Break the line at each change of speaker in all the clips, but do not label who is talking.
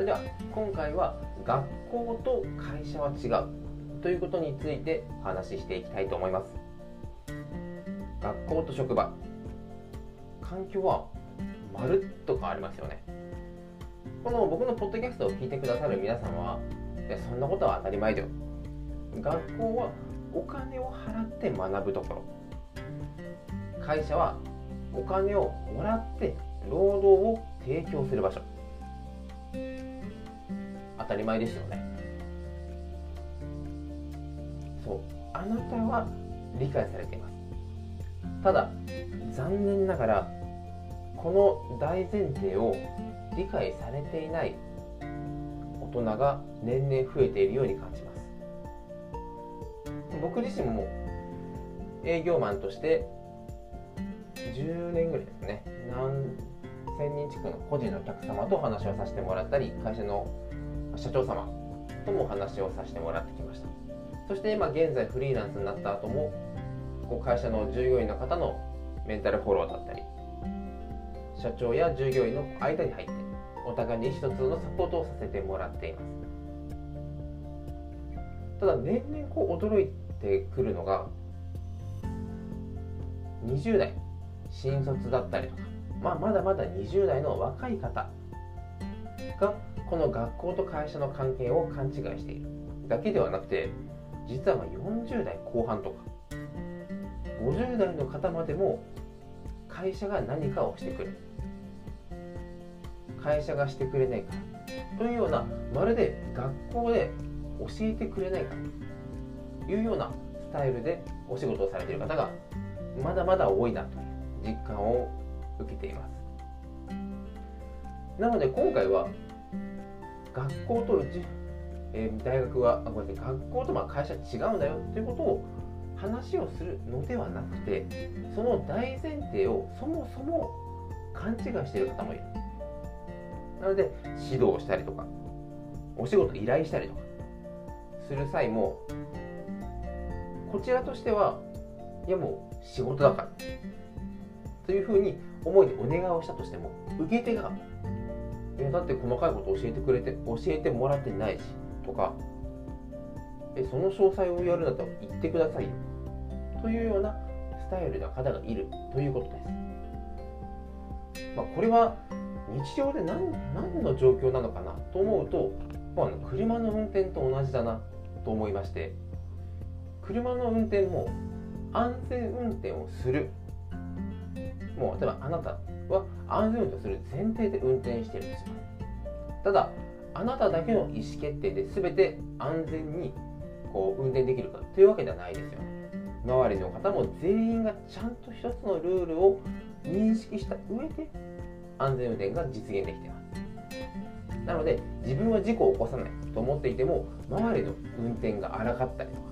それでは今回は学校と会社は違うということについてお話ししていきたいと思います。学校と職場環境はまるっと変わりますよね。この僕のポッドキャストを聞いてくださる皆さんはいやそんなことは当たり前だよ。学校はお金を払って学ぶところ。会社はお金をもらって労働を提供する場所。たり前ですよね。そうあなたは理解されています。ただ残念ながらこの大前提を理解されていない大人が年々増えているように感じます。僕自身も営業マンとして10年ぐらいですね。何千人地区の個人のお客様とお話をさせてもらったり会社の社長様ともお話をさせてもらってきました。そして今現在フリーランスになった後もこう会社の従業員の方のメンタルフォローだったり社長や従業員の間に入ってお互いに意思疎通のサポートをさせてもらっています。ただ年々こう驚いてくるのが20代新卒だったりとか、まあ、まだまだ20代の若い方がこの学校と会社の関係を勘違いしている。だけではなくて実はま40代後半とか50代の方までも会社が何かをしてくれる。会社がしてくれないか。というようなまるで学校で教えてくれないか。というようなスタイルでお仕事をされている方がまだまだ多いなという実感を受けています。なので今回は学校とうち、えー、大学はあごめんなさい学校とまあ会社違うんだよということを話をするのではなくてその大前提をそもそも勘違いしている方もいる。なので指導したりとかお仕事依頼したりとかする際もこちらとしてはいやもう仕事だからというふうに思いでお願いをしたとしても受け手がいやだって細かいこと教えてくれて教えてもらってないしとか。えその詳細をやるんだったら言ってくださいよ。というようなスタイルの方がいる。ということです。まあ、これは日常で何何の状況なのかな？と思うと、まあ、車の運転と同じだな。と思いまして。車の運転も安全運転をする。もう例えばあなたは安全運転する前提で運転してるんですよただあなただけの意思決定で全て安全にこう運転できるかというわけではないですよ周りの方も全員がちゃんと一つのルールを認識した上で安全運転が実現できていますなので自分は事故を起こさないと思っていても周りの運転が荒かったりとか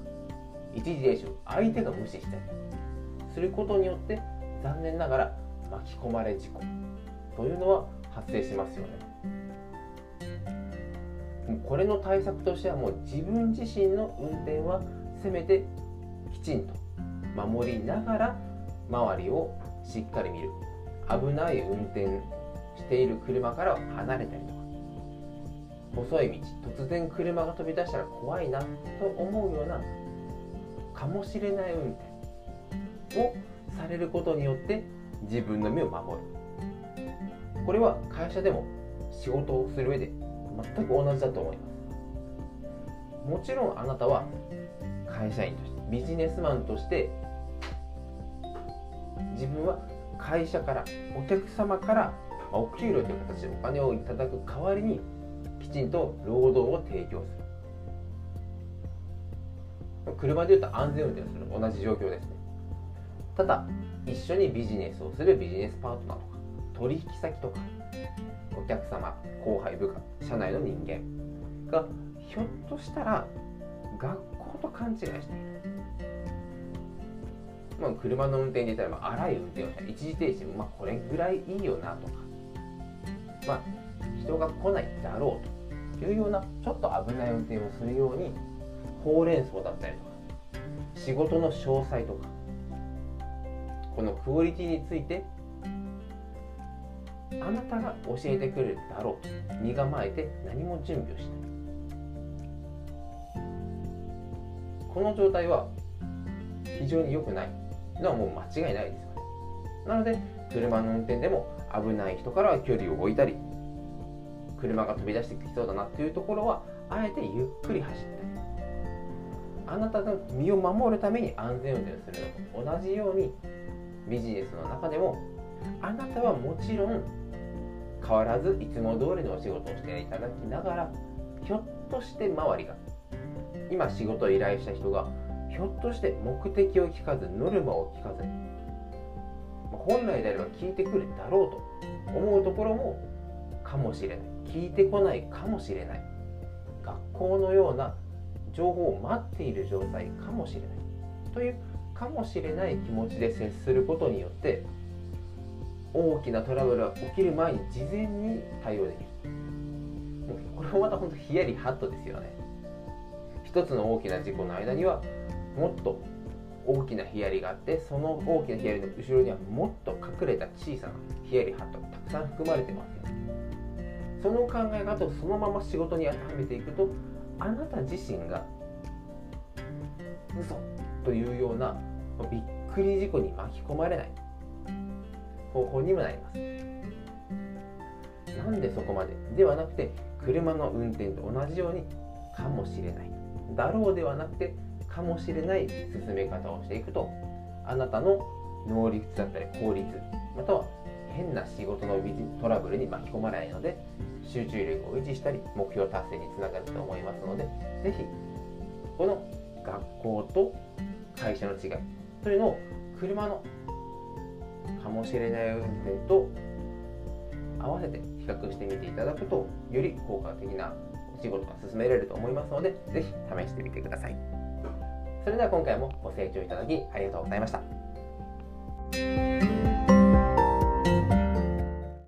一時停止を相手が無視したりすることによって残念ながら巻き込まれ事故というのは発生しますよね。これの対策としてはもう自分自身の運転はせめてきちんと守りながら周りをしっかり見る。危ない運転している車から離れたりとか。細い道突然車が飛び出したら怖いなと思うようなかもしれない運転をされることによって自分の身を守る。これは会社でも仕事をする上で全く同じだと思います。もちろんあなたは会社員としてビジネスマンとして自分は会社からお客様からお給料という形でお金をいただく代わりにきちんと労働を提供する。車でいうと安全運転する。同じ状況ですね。ただ一緒にビジネスをするビジネスパートナーとか取引先とかお客様後輩部下社内の人間がひょっとしたら学校と勘違いしている。まあ、車の運転で言ったら、まあ、荒い運転をした。一時停止も、まあ、これぐらいいいよなとか、まあ、人が来ないだろうというようなちょっと危ない運転をするようにほうれん草だったりとか仕事の詳細とかこのクオリティについてあなたが教えてくれるだろう。身構えて何も準備をしない。この状態は非常に良くない。のはもう間違いないですよね。なので車の運転でも危ない人からは距離を置いたり車が飛び出してきそうだなっていうところはあえてゆっくり走ったり。あなたの身を守るために安全運転をするのと同じようにビジネスの中でもあなたはもちろん変わらずいつも通りのお仕事をしていただきながらひょっとして周りが今仕事を依頼した人がひょっとして目的を聞かずノルマを聞かず本来であれば聞いてくるだろうと思うところもかもしれない聞いてこないかもしれない。学校のような情報を待っている状態かもしれない。というかもしれない気持ちで接することによって大きなトラブルが起きる前に事前に対応できる。もうこれもまた本当ヒヤリハットですよね。一つの大きな事故の間にはもっと大きなヒヤリがあってその大きなヒヤリの後ろにはもっと隠れた小さなヒヤリハットがたくさん含まれてますよその考え方をそのまま仕事に当てはめていくとあなた自身が嘘というようなびっくり事故に巻き込まれない方法にもなります。なんでそこまで？ではなくて車の運転と同じようにかもしれない。だろうではなくてかもしれない進め方をしていくとあなたの能率だったり効率または変な仕事のトラブルに巻き込まれないので集中力を維持したり目標達成につながると思いますので是非この学校と会社の違い。それの車のかもしれない運転と合わせて比較してみていただくとより効果的なお仕事が進められると思いますので是非試してみてください。それでは今回もご清聴いただきありがとうございました。